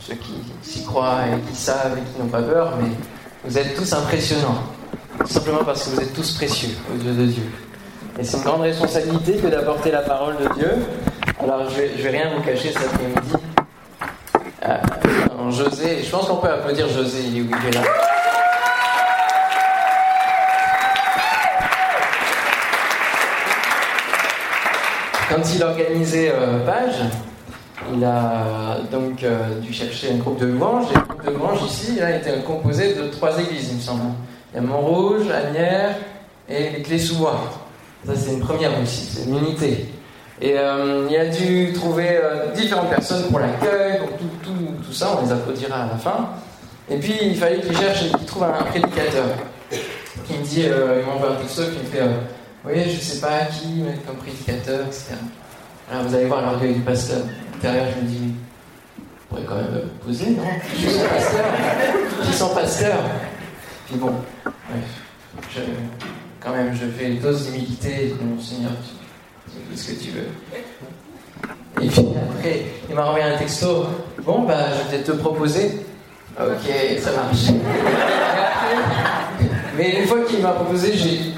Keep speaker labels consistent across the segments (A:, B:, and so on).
A: ceux qui s'y croient et qui savent et qui n'ont pas peur, mais vous êtes tous impressionnants. Simplement parce que vous êtes tous précieux aux yeux de Dieu. Et c'est une grande responsabilité que d'apporter la parole de Dieu. Alors je vais, vais rien vous cacher cet après-midi. Euh, José, je pense qu'on peut applaudir José, il est où il est là. Quand il organisait euh, Page, il a donc euh, dû chercher un groupe de louanges. Et le groupe de louanges ici, là, était composé de trois églises, il me semble. Il y a Montrouge, Agnières et les Clés-sous-Bois. Ça, c'est une première aussi, c'est une unité. Et euh, il a dû trouver différentes personnes pour l'accueil, pour tout, tout, tout, ça, on les applaudira à la fin. Et puis, il fallait qu'il cherche, qu'il trouve un prédicateur qui me dit, il m'envoie un texto qui me fait oui, je ne sais pas qui mettre comme prédicateur, etc. Alors vous allez voir l'orgueil du pasteur. Intérieur, je me dis, vous pourrait quand même poser, non? Je suis pasteur. Je suis pasteur. Puis bon, bref, quand même, je fais une dose d'humilité. Mon Seigneur, tu, fais ce que tu veux. Et puis après, il m'a envoyé un texto. Bon, bah, je vais te proposer. Ok, ça marche. mais une fois qu'il m'a proposé, j'ai,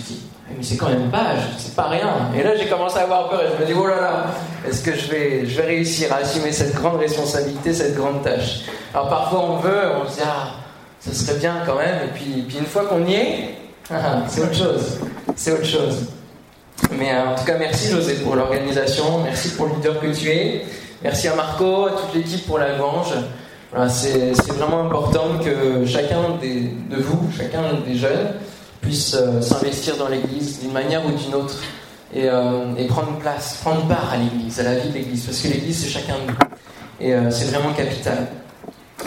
A: dit, mais c'est quand même pas, c'est pas rien. Et là, j'ai commencé à avoir peur et je me dis, oh là là, est-ce que je vais, je vais réussir à assumer cette grande responsabilité, cette grande tâche? Alors parfois, on veut, on se dit, ah, ça serait bien quand même. Et puis, puis une fois qu'on y est, c'est autre chose. C'est autre chose. Mais euh, en tout cas, merci José pour l'organisation, merci pour le leader que tu es, merci à Marco, à toute l'équipe pour la. Voilà, c'est vraiment important que chacun de vous, chacun des jeunes, puisse euh, s'investir dans l'Église d'une manière ou d'une autre et, euh, et, prendre place, prendre part à l'Église, à la vie de l'Église, parce que l'Église c'est chacun de nous et euh, c'est vraiment capital.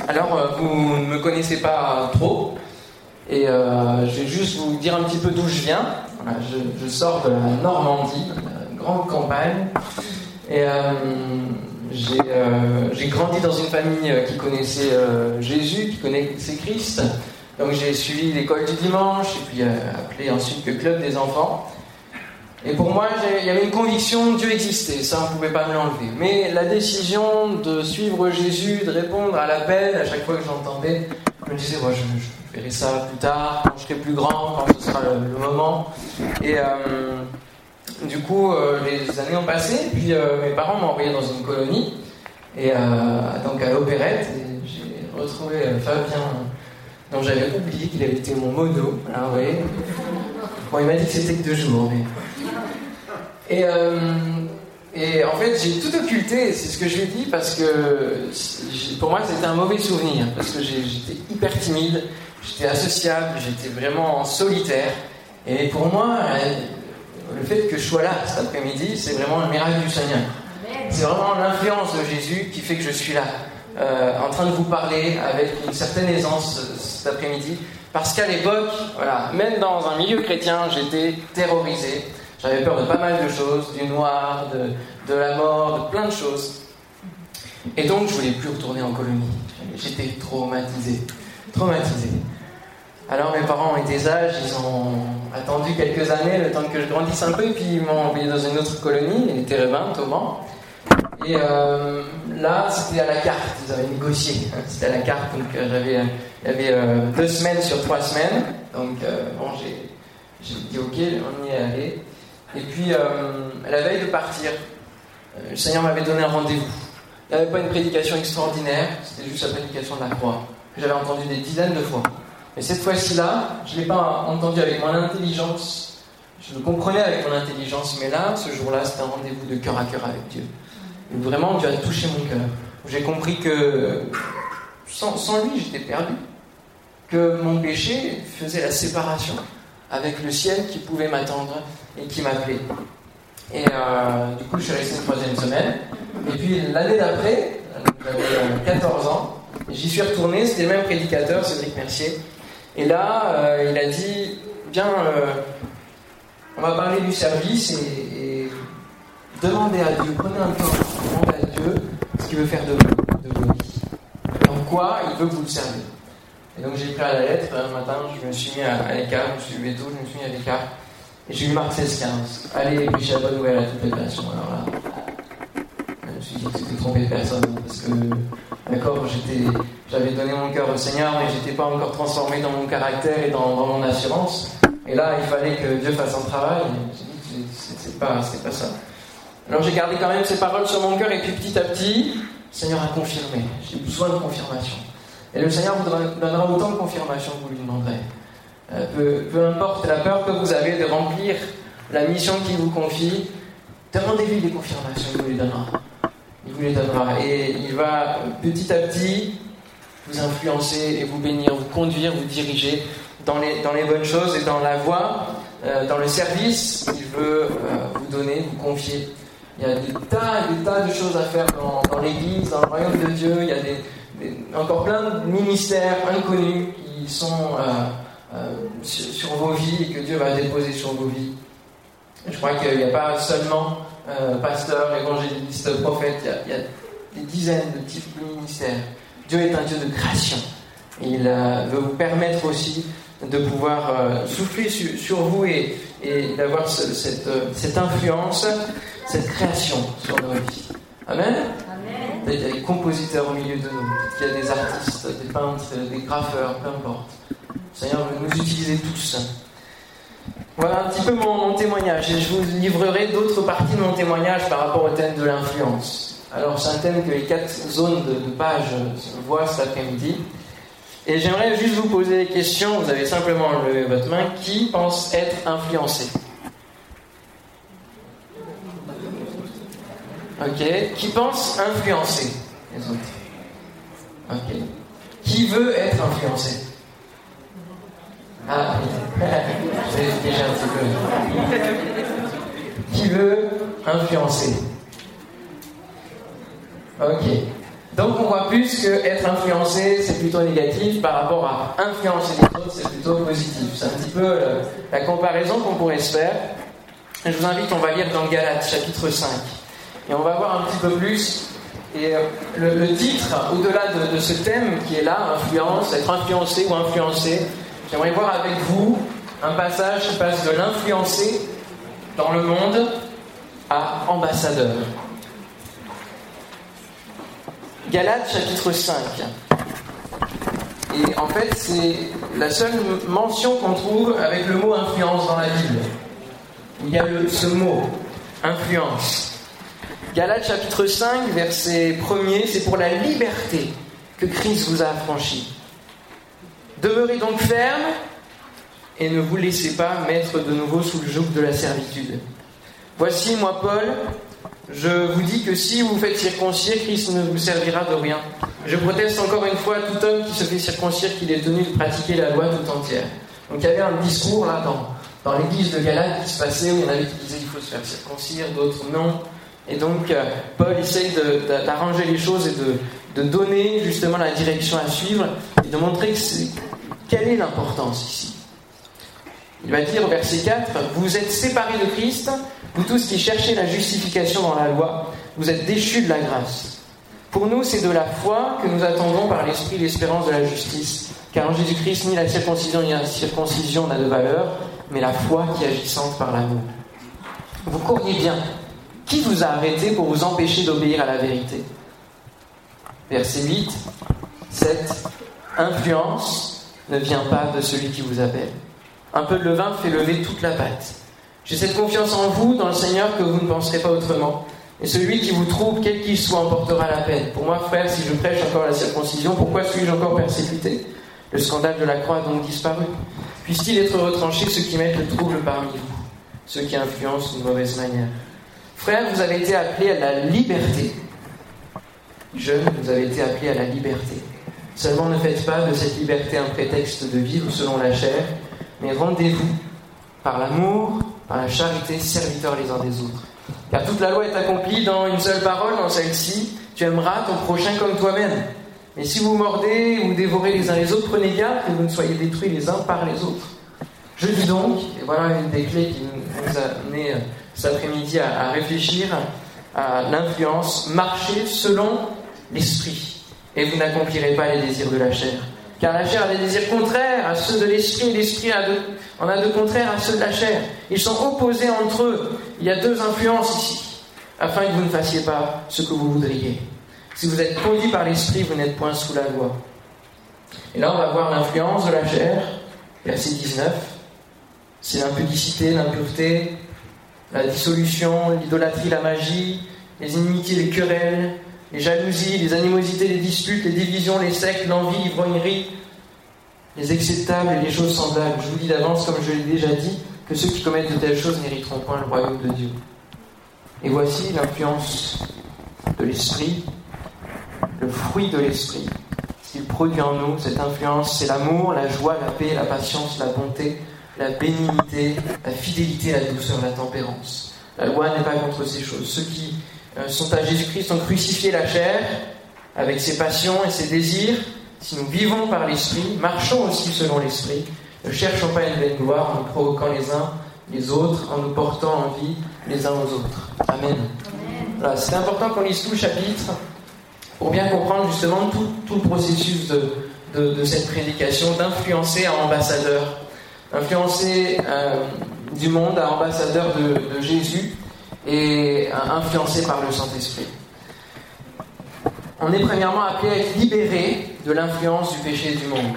A: Alors vous ne me connaissez pas trop et je vais juste vous dire un petit peu d'où je viens. je, je, sors de la Normandie, une grande campagne et j'ai grandi dans une famille qui connaissait Jésus, qui connaissait Christ. Donc j'ai suivi l'école du dimanche, et puis euh, appelé ensuite le club des enfants. Et pour moi, il y avait une conviction, Dieu existait, ça on ne pouvait pas me l'enlever. Mais la décision de suivre Jésus, de répondre à l'appel, à chaque fois que j'entendais, je me disais, moi, je, verrai ça plus tard, quand je serai plus grand, quand ce sera le, moment. Et euh, du coup, euh, les années ont passé, puis mes parents m'ont envoyé dans une colonie, et donc à l'opérette, et j'ai retrouvé Fabien donc j'avais oublié qu'il avait été mon mono. Alors, vous Bon, il m'a dit que c'était que deux jours. Et, euh, et en fait, j'ai tout occulté, c'est ce que je lui ai dit, parce que pour moi, c'était un mauvais souvenir. Parce que j'étais hyper timide, j'étais associable, j'étais vraiment solitaire. Et pour moi, le fait que je sois là cet après-midi, c'est vraiment le miracle du Seigneur. C'est vraiment l'influence de Jésus qui fait que je suis là. Euh, en train de vous parler avec une certaine aisance cet après-midi, parce qu'à l'époque, voilà, même dans un milieu chrétien, j'étais terrorisé. J'avais peur de pas mal de choses, du noir, de, la mort, de plein de choses. Et donc, je voulais plus retourner en colonie. J'étais traumatisé, traumatisé. Alors, mes parents ont été sages, ils ont attendu quelques années, le temps que je grandisse un peu, et puis ils m'ont envoyé dans une autre colonie, les Térébennes, au Mans. Et euh, là, c'était à la carte, ils avaient négocié. C'était à la carte, donc euh, j'avais, il y avait euh, deux semaines sur trois semaines. Donc, bon, j'ai, dit ok, on y est allé. Et puis, la veille de partir, le Seigneur m'avait donné un rendez-vous. Il n'y avait pas une prédication extraordinaire, c'était juste la prédication de la croix, que j'avais entendu des dizaines de fois. Mais cette fois-ci-là, je ne l'ai pas entendu avec mon intelligence, je le comprenais avec mon intelligence, mais là, ce jour-là, c'était un rendez-vous de cœur à cœur avec Dieu vraiment, Dieu a touché mon cœur. J'ai compris que sans, lui, j'étais perdu. Que mon péché faisait la séparation avec le ciel qui pouvait m'attendre et qui m'appelait. Et euh, du coup, je suis resté une troisième semaine. Et puis l'année d'après, j'avais 14 euh, ans, j'y suis retourné, c'était le même prédicateur, Cédric Mercier. Et là, euh, il a dit, bien, on va parler du service et, Demandez à Dieu, prenez un temps, demandez à Dieu ce qu'il veut faire de vous, de vos vies. Quoi il veut que vous le servez. Et donc j'ai pris à la lettre, un matin, je me suis mis à, l'écart, je me suis levé tôt, je me suis mis à l'écart. Et j'ai eu Marc 16, 15. Allez la bonne nouvelle à toutes les nations. Alors là, je me suis dit que c'était trompé de personne, parce que la encore, j'avais donné mon cœur au Seigneur, mais j'étais pas encore transformé dans mon caractère et dans, mon assurance. Et là, il fallait que Dieu fasse son travail. J'ai dit, c'est pas, pas ça. Alors j'ai gardé quand même ces paroles sur mon cœur, et puis petit à petit, le Seigneur a confirmé. J'ai besoin de confirmation. Et le Seigneur vous donnera autant de confirmation que vous lui demanderez. Euh, peu, importe la peur que vous avez de remplir la mission qu'il vous confie, demandez-lui des confirmations, il vous les donnera. Il vous les donnera. Et il va petit à petit vous influencer et vous bénir, vous conduire, vous diriger dans les, dans les bonnes choses et dans la voie, euh, dans le service qu'il veut euh, vous donner, vous confier. Il y a des tas et des tas de choses à faire dans, l'Église, dans le royaume de Dieu. Il y a encore plein de ministères inconnus qui sont euh, sur, vos vies et que Dieu va déposer sur vos vies. Je crois qu'il n'y a pas seulement euh, pasteurs, évangélistes, prophètes, il y, a, des dizaines de types de ministères. Dieu est un Dieu de création. Il euh, veut vous permettre aussi de pouvoir souffler sur, vous et, d'avoir cette, influence, cette création sur nos vies. Amen. Il y a des compositeurs au milieu de nous, il y a des artistes, des peintres, des graffeurs, peu importe. Seigneur veut nous utiliser tous. Voilà un petit peu mon, témoignage et je vous livrerai d'autres parties de mon témoignage par rapport au thème de l'influence. Alors c'est un thème que les quatre zones de, de page voient cet après-midi. Et j'aimerais juste vous poser des questions. Vous avez simplement levé votre main. Qui pense être influencé? Ok. Qui pense influencer les autres Ok. Qui veut être influencé ah, c'est déjà un petit peu. Qui veut influencer Ok. Donc on voit plus que être influencé, c'est plutôt négatif, par rapport à influencer les autres, c'est plutôt positif. C'est un petit peu euh, la comparaison qu'on pourrait se faire. Je vous invite, on va lire dans Galates, chapitre 5. Et on va voir un petit peu plus. Et euh, le, titre, au-delà de, ce thème qui est là, influence, être influencé ou influencé, J'aimerais voir avec vous un passage qui passe de l'influencer dans le monde à ambassadeur. Galates chapitre 5. Et en fait, c'est la seule mention qu'on trouve avec le mot influence dans la Bible. Il y a ce mot, influence. Galates chapitre 5, verset 1er, c'est pour la liberté que Christ vous a affranchi. Demeurez donc ferme et ne vous laissez pas mettre de nouveau sous le joug de la servitude. Voici, moi, Paul, je vous dis que si vous faites circoncire, Christ ne vous servira de rien. Je proteste encore une fois tout homme qui se fait circoncire qu'il est tenu de pratiquer la loi tout entière. Donc il y avait un discours là dans, dans l'église de Galate qui se passait où il y en avait qui disaient qu'il faut se faire circoncire, d'autres non. Et donc euh, Paul essaye d'arranger les choses et de, donner justement la direction à suivre et de montrer quelle est l'importance ici. Il va dire au verset 4, vous êtes séparés de Christ, vous tous qui cherchez la justification dans la loi, vous êtes déchus de la grâce. Pour nous, c'est de la foi que nous attendons par l'esprit l'espérance de la justice. Car en Jésus-Christ, ni la circoncision ni la circoncision n'a de valeur, mais la foi qui agissante par l'amour. Vous courriez bien. Qui vous a arrêté pour vous empêcher d'obéir à la vérité Verset 8, cette influence ne vient pas de celui qui vous appelle. Un peu de levain fait lever toute la pâte. J'ai cette confiance en vous, dans le Seigneur, que vous ne penserez pas autrement. Et celui qui vous trouve, quel qu'il soit, emportera la peine. Pour moi, frère, si je prêche encore la circoncision, pourquoi suis-je encore persécuté Le scandale de la croix a donc disparu. Puisse-t-il être retranché ceux qui mettent le trouble parmi vous, ceux qui influencent d'une mauvaise manière Frère, vous avez été appelés à la liberté. Jeunes, vous avez été appelés à la liberté. Seulement ne faites pas de cette liberté un prétexte de vivre selon la chair, mais rendez-vous par l'amour, par la charité, serviteurs les uns des autres. Car toute la loi est accomplie dans une seule parole, dans celle-ci, tu aimeras ton prochain comme toi-même. Mais si vous mordez ou dévorez les uns les autres, prenez garde que vous ne soyez détruits les uns par les autres. Je dis donc, et voilà une des clés qui nous a amené euh, cet après-midi à réfléchir à l'influence, marchez selon l'esprit, et vous n'accomplirez pas les désirs de la chair. Car la chair a des désirs contraires à ceux de l'esprit, et l'esprit en a de contraires à ceux de la chair. Ils sont opposés entre eux. Il y a deux influences ici, afin que vous ne fassiez pas ce que vous voudriez. Si vous êtes conduit par l'Esprit, vous n'êtes point sous la loi. Et là, on va voir l'influence de la chair, verset 19. C'est l'impudicité, l'impureté, la dissolution, l'idolâtrie, la magie, les inimitiés, les querelles, les jalousies, les animosités, les disputes, les divisions, les sectes, l'envie, l'ivrognerie, les acceptables et les choses semblables. Je vous dis d'avance, comme je l'ai déjà dit, que ceux qui commettent de telles choses n'hériteront point le royaume de Dieu. Et voici l'influence de l'esprit, le fruit de l'esprit. Qu'il produit en nous, cette influence, c'est l'amour, la joie, la paix, la patience, la bonté, la bénignité, la fidélité, la douceur, la tempérance. La loi n'est pas contre ces choses. Ceux qui euh, sont à Jésus-Christ ont crucifié la chair avec ses passions et ses désirs. Si nous vivons par l'Esprit, marchons aussi selon l'Esprit, ne cherchons pas une vaine gloire en nous provoquant les uns les autres, en nous portant en vie les uns aux autres. Amen. Voilà, c'est important qu'on lise tout le chapitre pour bien comprendre justement tout, le processus de, cette prédication, d'influencer à ambassadeur, influencer euh, du monde ambassadeur de Jésus et influencé par le Saint-Esprit. On est premièrement appelé à être libéré de l'influence du péché du monde.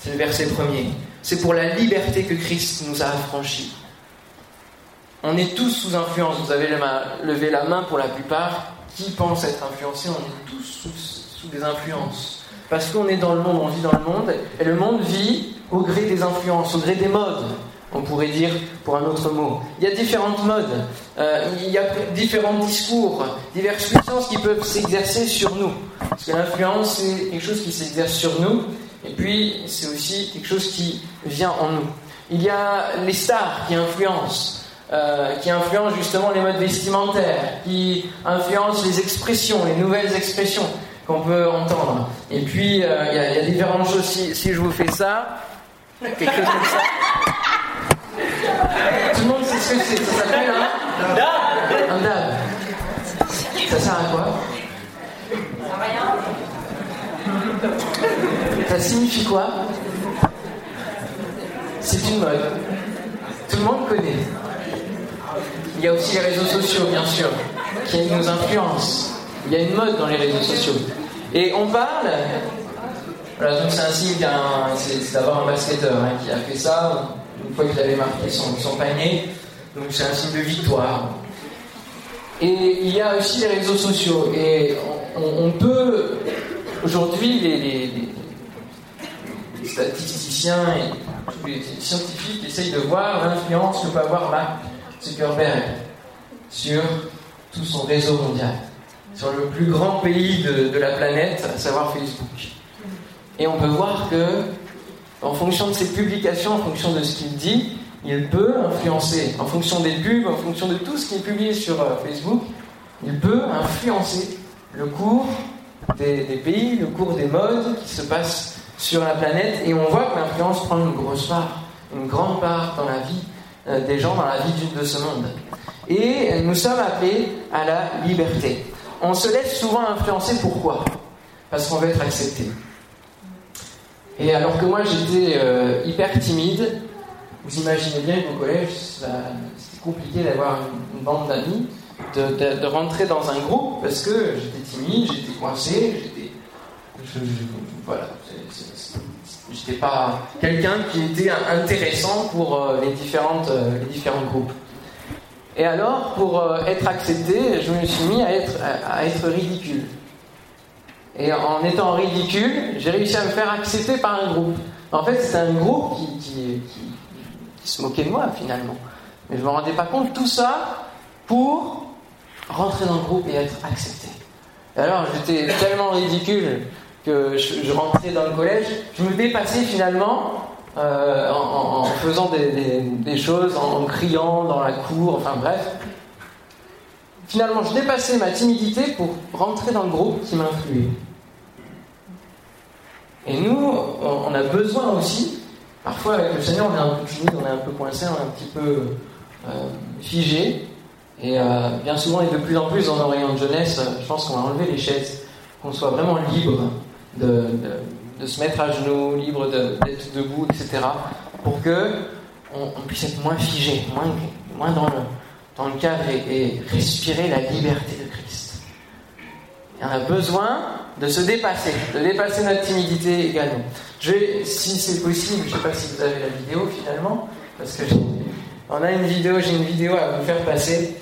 A: C'est le verset premier. C'est pour la liberté que Christ nous a affranchis. On est tous sous influence. Vous avez levé la main pour la plupart. Qui pense être influencé? On est tous sous des influences. Parce qu'on est dans le monde, on vit dans le monde, et le monde vit au gré des influences, au gré des modes on pourrait dire pour un autre mot. Il y a différentes modes, euh, il y a différents discours, diverses puissances qui peuvent s'exercer sur nous. Parce que l'influence, c'est quelque chose qui s'exerce sur nous, et puis c'est aussi quelque chose qui vient en nous. Il y a les stars qui influencent. Euh, qui influencent justement les modes vestimentaires, qui influencent les expressions, les nouvelles expressions qu'on peut entendre. Et puis, euh, il y, a différentes choses. Si, si je vous fais ça, quelque chose comme ça. Tout le monde sait ce que c'est. Ça s'appelle un dab. Un dab. Ça sert à quoi? Ça signifie quoi? C'est une mode. Tout le monde connaît. Il y a aussi les réseaux sociaux, bien sûr, qui nous influencent. Il y a une mode dans les réseaux sociaux. Et on parle. Voilà, donc c'est un signe d'avoir un basketteur hein, qui a fait ça une fois qu'il avait marqué son, panier. Donc c'est un signe de victoire. Et il y a aussi les réseaux sociaux. Et on, peut, aujourd'hui, les, statisticiens et les scientifiques essayent de voir l'influence que peut avoir Mark Zuckerberg sur tout son réseau mondial, sur le plus grand pays de la planète, à savoir Facebook. Et on peut voir que en fonction de ses publications, en fonction de ce qu'il dit, il peut influencer, en fonction des pubs, en fonction de tout ce qui est publié sur euh, Facebook, il peut influencer le cours des, pays, le cours des modes qui se passent sur la planète. Et on voit que l'influence prend une grosse part, une grande part dans la vie euh, des gens, dans la vie de ce monde. Et nous sommes appelés à la liberté. On se laisse souvent influencer pourquoi? Parce qu'on veut être accepté. Et alors que moi j'étais euh, hyper timide, vous imaginez bien que au collège, c'était compliqué d'avoir une, bande d'amis, de, rentrer dans un groupe parce que j'étais timide, j'étais coincé, j'étais. voilà. J'étais pas quelqu'un qui était intéressant pour euh, les, différentes, euh, les différents groupes. Et alors, pour être accepté, je me suis mis à être, à être ridicule. Et en étant ridicule, j'ai réussi à me faire accepter par un groupe. En fait, c'est un groupe qui, se moquait de moi finalement. Mais je ne me rendais pas compte. Tout ça pour rentrer dans le groupe et être accepté. Et alors, j'étais tellement ridicule que je, rentrais dans le collège, je me dépassais finalement euh, en, faisant des, choses, en, criant dans la cour, enfin bref. Finalement, je dépassais ma timidité pour rentrer dans le groupe qui m'influait. Et nous, on a besoin aussi, parfois avec le Seigneur, on est un peu timide, on est un peu coincé, on est un petit peu euh, figé. Et euh, bien souvent, et de plus en plus dans nos rayons de jeunesse, je pense qu'on va enlever les chaises, qu'on soit vraiment libre de, se mettre à genoux, libre d'être debout, etc. Pour que on, puisse être moins figé, moins, moins dans, le, dans le cadre et, respirer la liberté de Christ. Et on a besoin de se dépasser, de dépasser notre timidité également. Je vais, si c'est possible, je ne sais pas si vous avez la vidéo finalement, parce que on a une vidéo, j'ai une vidéo à vous faire passer,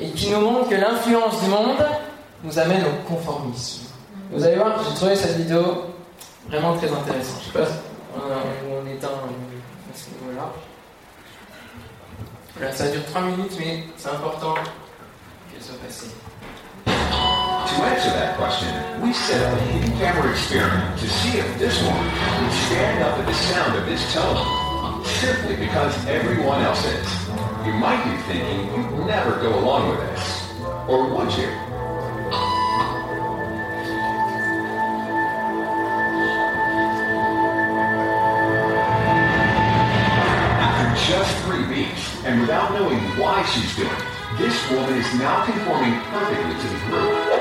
A: et qui nous montre que l'influence du monde nous amène au conformisme. Vous allez voir, j'ai trouvé cette vidéo vraiment très intéressante. Je ne sais pas où on est à ce niveau-là. Voilà, ça dure 3 minutes, mais c'est important qu'elle soit passée.
B: To answer that question, we set up a hidden camera experiment to see if this one would stand up at the sound of this telephone, simply because everyone else is. You might be thinking you'd never go along with this. Or would you? Woman is now conforming perfectly to the group.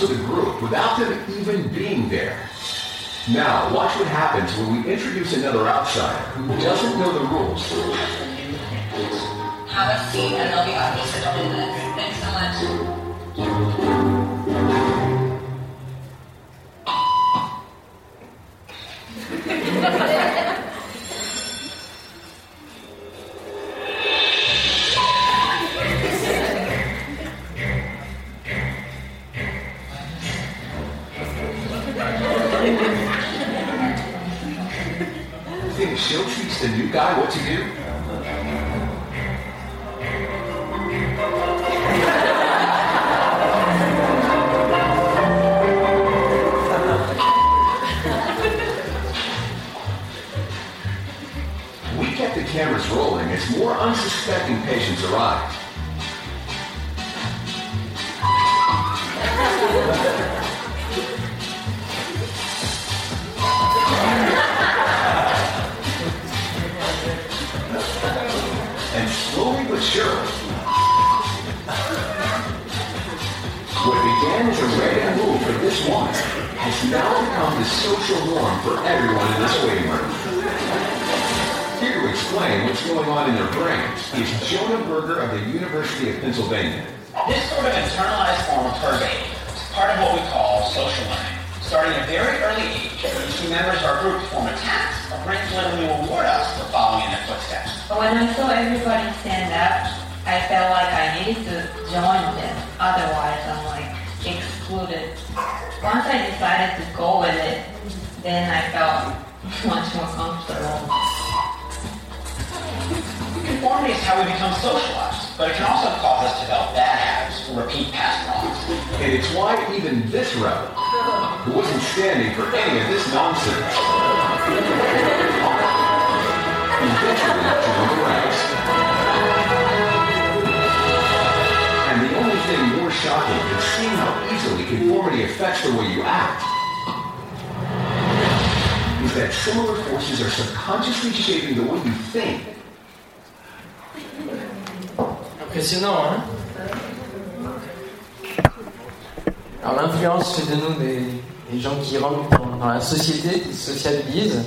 B: To the group without them even being there. Now, watch what happens when we introduce another outsider who doesn't know the rules.
C: Have a seat and they'll be. Thanks so much.
B: Brains Jonah Berger of the University of Pennsylvania.
D: This sort of internalized form of curvating is part of what we call social learning. Starting at a very early age, two members of our group form a task. Our brains literally reward us for following in their footsteps.
E: But when I saw everybody stand up, I felt like I needed to join them. Otherwise, I'm like excluded. Once I decided to go with it, then I felt much more comfortable.
D: Conformity is how we become socialized, but it can also cause us to develop bad habits or repeat past wrongs.
B: And it's why even this rebel, who wasn't standing for any of this nonsense, eventually joined the ranks. And the only thing more shocking than seeing how easily conformity affects the way you act is that similar forces are subconsciously shaping the way you think.
A: Impressionnant, hein Alors l'influence fait de nous des, gens qui rentrent dans, la société, qui se socialisent.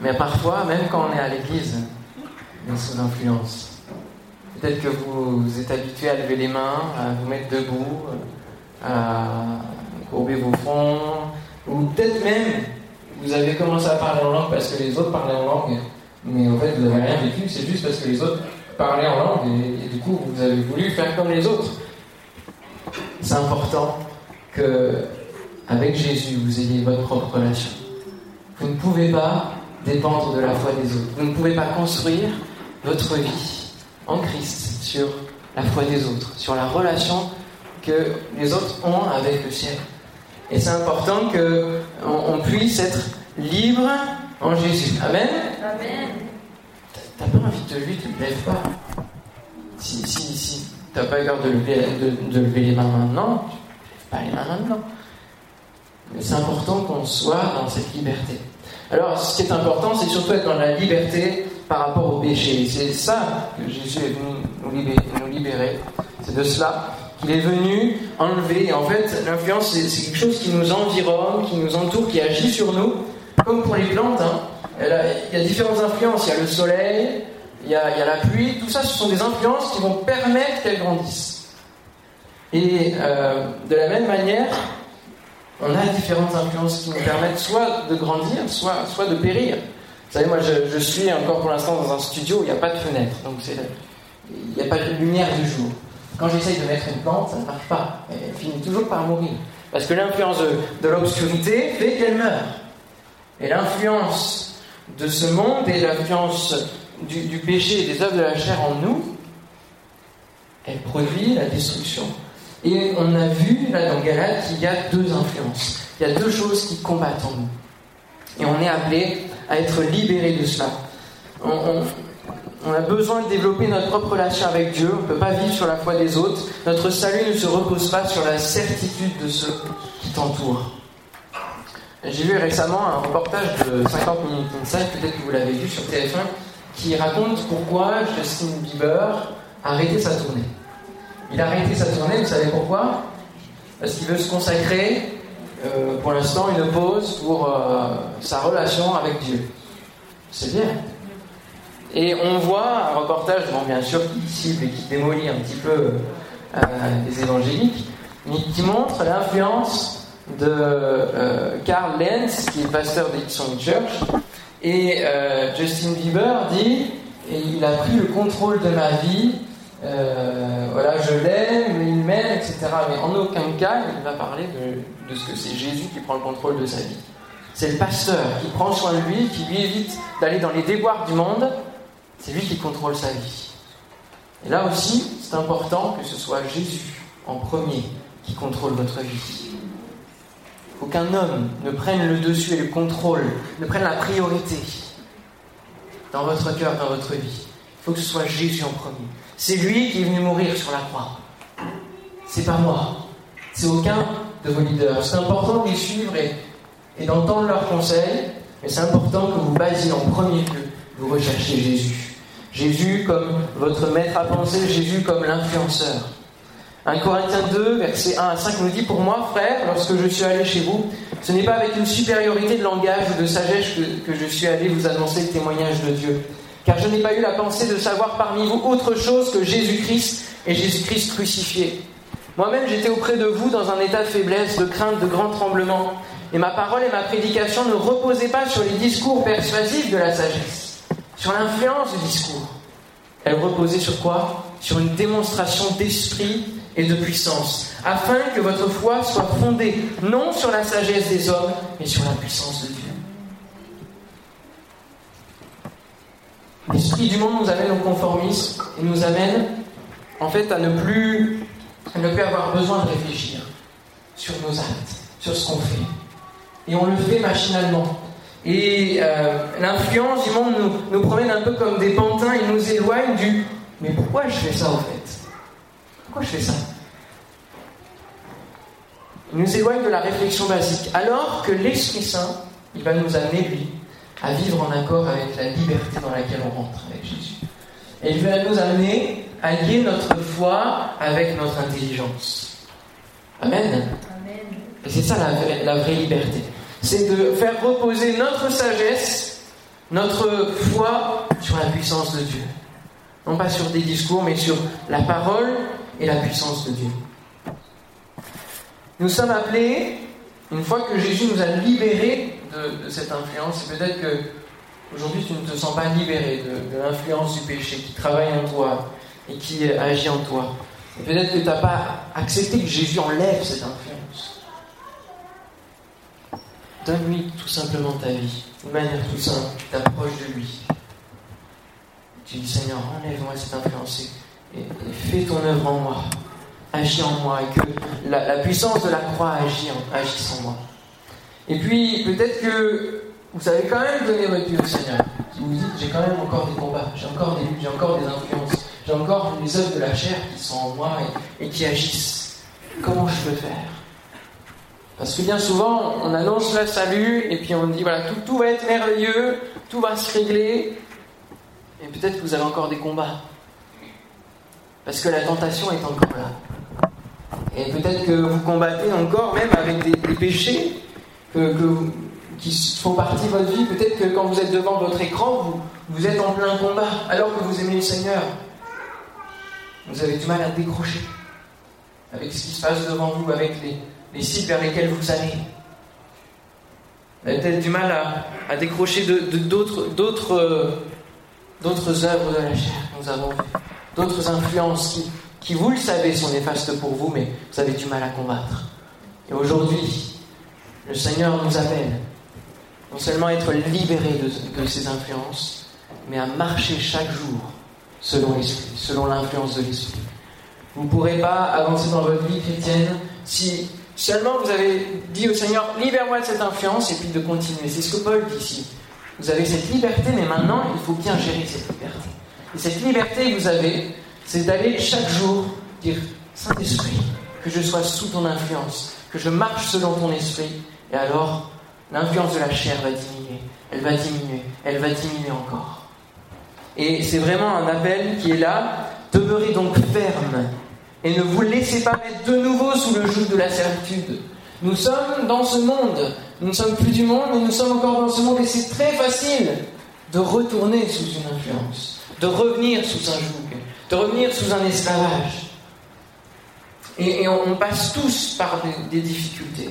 A: Mais parfois, même quand on est à l'église, on est sous influence. Peut-être que vous êtes habitué à lever les mains, à vous mettre debout, à courber vos fronts, ou peut-être même vous avez commencé à parler en langue parce que les autres parlaient en langue, mais en fait vous n'avez rien vécu, c'est juste parce que les autres parlaient en langue et, du coup vous avez voulu faire comme les autres. C'est important que avec Jésus vous ayez votre propre relation. Vous ne pouvez pas dépendre de la foi des autres. Vous ne pouvez pas construire votre vie en Christ sur la foi des autres, sur la relation que les autres ont avec le ciel. Et c'est important qu'on on puisse être libre en Jésus. Amen
E: Amen.
A: T'as pas envie de lever, tu ne te lèves pas. Si, si, si t'as pas peur de lever, de, de lever les mains maintenant, tu ne lèves pas les mains maintenant. Mais c'est important qu'on soit dans cette liberté. Alors, ce qui est important, c'est surtout être dans la liberté par rapport au péché. C'est ça que Jésus est venu nous libérer. Libérer. C'est de cela qu'il est venu enlever. Et en fait, l'influence, c'est quelque chose qui nous environne, qui nous entoure, qui agit sur nous, comme pour les plantes. hein. Il y a différentes influences. Il y a le soleil, il y a, la pluie. Tout ça, ce sont des influences qui vont permettre qu'elles grandissent. Et euh, de la même manière, on a différentes influences qui nous permettent soit de grandir, soit, de périr. Vous savez, moi, je, suis encore pour l'instant dans un studio où il n'y a pas de fenêtre, donc il n'y a pas de lumière du jour. Quand j'essaye de mettre une plante, ça ne marche pas. Elle finit toujours par mourir. Parce que l'influence de l'obscurité fait qu'elle meurt. Et l'influence de ce monde et l'influence du, péché et des œuvres de la chair en nous, elle produit la destruction. Et on a vu là dans Galate qu'il y a deux influences. Il y a deux choses qui combattent en nous. Et on est appelé à être libéré de cela. On- on a besoin de développer notre propre relation avec Dieu. On ne peut pas vivre sur la foi des autres. Notre salut ne se repose pas sur la certitude de ceux qui t'entourent. J'ai vu récemment un reportage de 50 minutes inside, peut-être que vous l'avez vu sur TF1, qui raconte pourquoi Justin Bieber a arrêté sa tournée. Il a arrêté sa tournée, vous savez pourquoi? Parce qu'il veut se consacrer, euh, pour l'instant, une pause pour euh, sa relation avec Dieu. C'est bien. Et on voit un reportage, bon, bien sûr, qui cible et qui démolit un petit peu euh, les évangéliques, mais qui montre l'influence de euh, Carl Lenz, qui est pasteur d'Hillsong Church. Et euh, Justin Bieber dit et il a pris le contrôle de ma vie. euh, voilà, je l'aime, il m'aime, etc. Mais en aucun cas, il va parler de, de ce que c'est Jésus qui prend le contrôle de sa vie. C'est le pasteur qui prend soin de lui, qui lui évite d'aller dans les déboires du monde. C'est lui qui contrôle sa vie. Et là aussi, c'est important que ce soit Jésus en premier qui contrôle votre vie. Aucun homme ne prenne le dessus et le contrôle, ne prenne la priorité dans votre cœur, dans votre vie. Il faut que ce soit Jésus en premier. C'est lui qui est venu mourir sur la croix. C'est pas moi. C'est aucun de vos leaders. C'est important de les suivre et, et d'entendre leurs conseils, mais c'est important que vous basiez en premier lieu, vous recherchiez Jésus. Jésus comme votre maître à penser, Jésus comme l'influenceur. 1 Corinthiens 2, versets 1 à 5 nous dit Pour moi, frère, lorsque je suis allé chez vous, ce n'est pas avec une supériorité de langage ou de sagesse que, que je suis allé vous annoncer le témoignage de Dieu. Car je n'ai pas eu la pensée de savoir parmi vous autre chose que Jésus-Christ et Jésus-Christ crucifié. Moi-même, j'étais auprès de vous dans un état de faiblesse, de crainte, de grand tremblement. Et ma parole et ma prédication ne reposaient pas sur les discours persuasifs de la sagesse, sur l'influence du discours. Elle reposait sur quoi? Sur une démonstration d'esprit et de puissance, afin que votre foi soit fondée non sur la sagesse des hommes, mais sur la puissance de Dieu. L'esprit du monde nous amène au conformisme et nous amène en fait à ne plus, à ne plus avoir besoin de réfléchir sur nos actes, sur ce qu'on fait. Et on le fait machinalement. Et euh, l'influence du monde nous, nous promène un peu comme des pantins et nous éloigne du mais pourquoi je fais ça au fait? Pourquoi je fais ça Il nous éloigne de la réflexion basique. Alors que l'Esprit Saint, il va nous amener, lui, à vivre en accord avec la liberté dans laquelle on rentre avec Jésus. Et il va nous amener à lier notre foi avec notre intelligence. Amen. Et c'est ça la vraie, la vraie liberté. C'est de faire reposer notre sagesse, notre foi sur la puissance de Dieu. Non pas sur des discours, mais sur la parole et la puissance de Dieu. Nous sommes appelés, une fois que Jésus nous a libérés de, cette influence, et peut-être que aujourd'hui tu ne te sens pas libéré de, l'influence du péché qui travaille en toi et qui agit en toi. Et peut-être que tu n'as pas accepté que Jésus enlève cette influence. Donne-lui tout simplement ta vie, de manière tout simple, tu t'approches de lui. Tu dis Seigneur, enlève-moi cette influence fais ton œuvre en moi. agit en moi et que la, puissance de la croix agisse en moi. Et puis, peut-être que vous avez quand même donné votre vie au Seigneur. Vous vous dites, j'ai quand même encore des combats, j'ai encore des luttes, j'ai encore des influences, j'ai encore les œuvres de la chair qui sont en moi et, et qui agissent. Comment je peux faire? Parce que bien souvent, on annonce le salut et puis on dit, voilà, tout, tout va être merveilleux, tout va se régler. Et peut-être que vous avez encore des combats. Parce que la tentation est encore là. Et peut-être que vous combattez encore même avec des, péchés que, qui font partie de votre vie. Peut-être que quand vous êtes devant votre écran, vous, vous êtes en plein combat, alors que vous aimez le Seigneur. Vous avez du mal à décrocher avec ce qui se passe devant vous, avec les, les sites vers lesquels vous allez. Vous avez peut-être du mal à, à décrocher de- euh, d'autres œuvres de la chair que nous avons vues, d'autres influences qui, vous le savez, sont néfastes pour vous, mais vous avez du mal à combattre. Et aujourd'hui, le Seigneur nous appelle non seulement à être libérés de, de ces influences, mais à marcher chaque jour selon l'Esprit, selon l'influence de l'Esprit. Vous ne pourrez pas avancer dans votre vie chrétienne si seulement vous avez dit au Seigneur, libère-moi de cette influence, et puis de continuer. C'est ce que Paul dit ici. Vous avez cette liberté, mais maintenant, il faut bien gérer cette liberté. Et cette liberté que vous avez, c'est d'aller chaque jour dire, Saint-Esprit, que je sois sous ton influence, que je marche selon ton esprit, et alors l'influence de la chair va diminuer, elle va diminuer, elle va diminuer encore. Et c'est vraiment un appel qui est là. Demeurez donc ferme et ne vous laissez pas mettre de nouveau sous le joug de la servitude. Nous sommes dans ce monde. Nous ne sommes plus du monde, mais nous sommes encore dans ce monde et c'est très facile de retourner sous une influence, de revenir sous un joug, de revenir sous un esclavage. Et, on, passe tous par des, difficultés,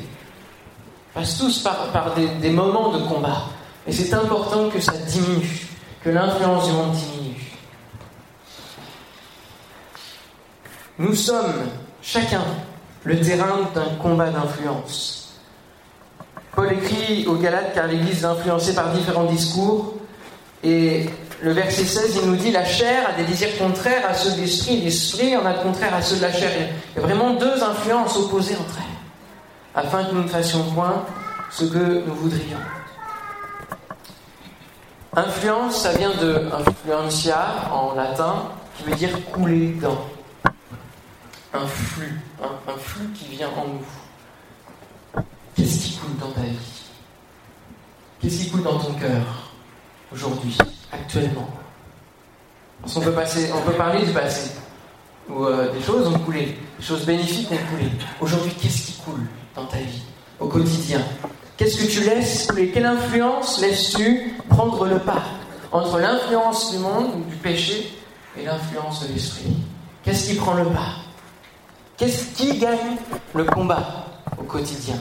A: on passe tous par, des moments de combat. Et c'est important que ça diminue, que l'influence du monde diminue. Nous sommes chacun le terrain d'un combat d'influence. Paul écrit aux Galates car l'Église est influencée par différents discours. Et le verset 16, il nous dit La chair a des désirs contraires à ceux de l'esprit, l'esprit en a de contraires à ceux de la chair. Il y a vraiment deux influences opposées entre elles, afin que nous ne fassions point ce que nous voudrions. Influence, ça vient de influencia en latin, qui veut dire couler dans. Un flux, un, un flux qui vient en nous. Qu'est-ce qui coule dans ta vie? Qu'est-ce qui coule dans ton cœur? Aujourd'hui, actuellement. Parce peut, passer, on peut parler du passé, où euh, des choses ont coulé, des choses bénéfiques ont coulé. Aujourd'hui, qu'est-ce qui coule dans ta vie, au quotidien? Qu'est-ce que tu laisses couler? Quelle influence laisses-tu prendre le pas entre l'influence du monde ou du péché et l'influence de l'esprit? Qu'est-ce qui prend le pas? Qu'est-ce qui gagne le combat au quotidien?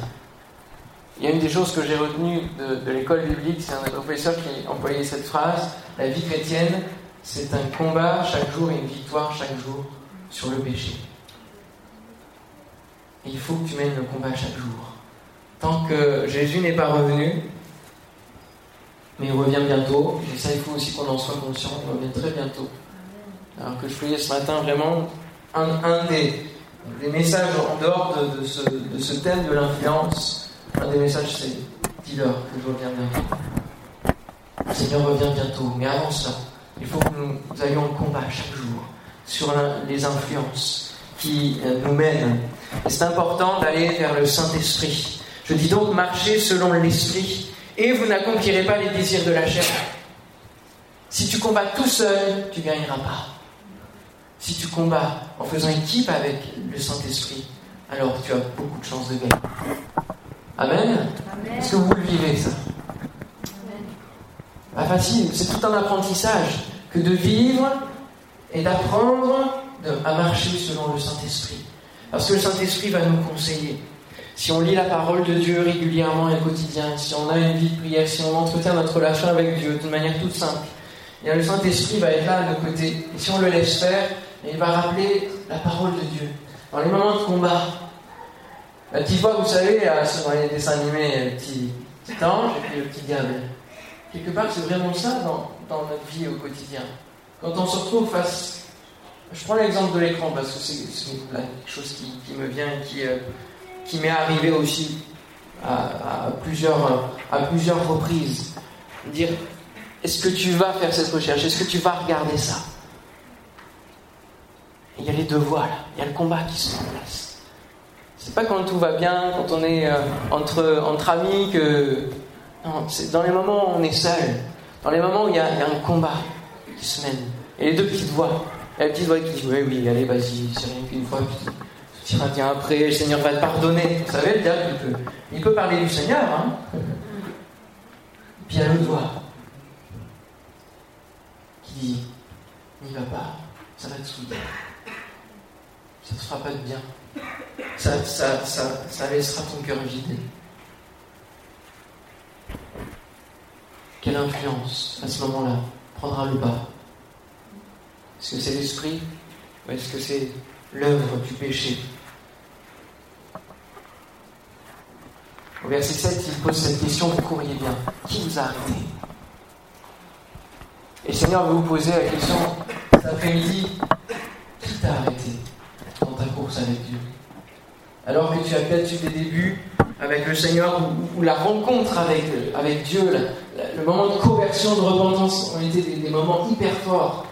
A: Il y a une des choses que j'ai retenues de, l'école biblique, c'est un professeur qui employait cette phrase La vie chrétienne, c'est un combat chaque jour et une victoire chaque jour sur le péché. Et il faut que tu mènes le combat chaque jour. Tant que Jésus n'est pas revenu, mais il revient bientôt, et ça il faut aussi qu'on en soit conscient, il revient très bientôt. Alors que je voyais ce matin vraiment un, des, messages en dehors de ce thème de l'influence, un des messages c'est dis-leur que je reviens bientôt. Le Seigneur revient bientôt, mais avant cela, il faut que nous, ayons le combat chaque jour sur les influences qui euh, nous mènent. Et c'est important d'aller vers le Saint-Esprit. Je dis donc marchez selon l'Esprit et vous n'accomplirez pas les désirs de la chair. Si tu combats tout seul, tu gagneras pas. Si tu combats en faisant équipe avec le Saint-Esprit, alors tu as beaucoup de chances de gagner. Amen Est-ce que vous le vivez ça Pas facile, c'est tout un apprentissage que de vivre et d'apprendre de- à marcher selon le Saint-Esprit. Parce que le Saint-Esprit va nous conseiller. Si on lit la parole de Dieu régulièrement et quotidien, si on a une vie de prière, si on entretient notre relation avec Dieu d'une manière toute simple, eh bien le Saint-Esprit va être là à nos côtés. Et si on le laisse faire, il va rappeler la parole de Dieu. Dans les moments de combat, la petite voix, vous savez, à- dans les dessins animés, le petit, petit ange et puis le petit diable. Quelque part, c'est vraiment ça dans, notre vie au quotidien. Quand on se retrouve face Je prends l'exemple de l'écran parce que c'est quelque chose qui, me vient et qui, euh, qui m'est arrivé aussi à, à plusieurs, à plusieurs reprises. Dire, est-ce que tu vas faire cette recherche? Est-ce que tu vas regarder ça? Il y a les deux voies là, il y a le combat qui se met en place. C'est pas quand tout va bien, quand on est euh, entre, entre amis que. Non, c'est dans les moments où on est seul, dans les moments où il y a, un combat qui se mène. Et les deux petites voix. La petite voix qui dit Oui, oui, allez, vas-y, c'est rien qu'une fois, puis tu bien après, le Seigneur va te pardonner. Vous savez, le diable, il peut, parler du Seigneur, hein. Puis il y a l'autre voix qui dit N'y va pas, ça va te souiller. Ça ne te fera pas de bien. Ça, ça, ça, ça laissera ton cœur vide. Quelle influence, à ce moment-là, prendra le bas? Est-ce que c'est l'esprit ou est-ce que c'est l'œuvre du péché? Au verset 7, il pose cette question, vous courriez bien. Qui vous a arrêté? Et le Seigneur veut vous poser la question cet après-midi, qui t'a arrêté? Avec Dieu Alors que tu as peut-être eu des débuts avec le Seigneur ou, la rencontre avec, avec Dieu, le moment de conversion, de repentance ont été des, moments hyper forts,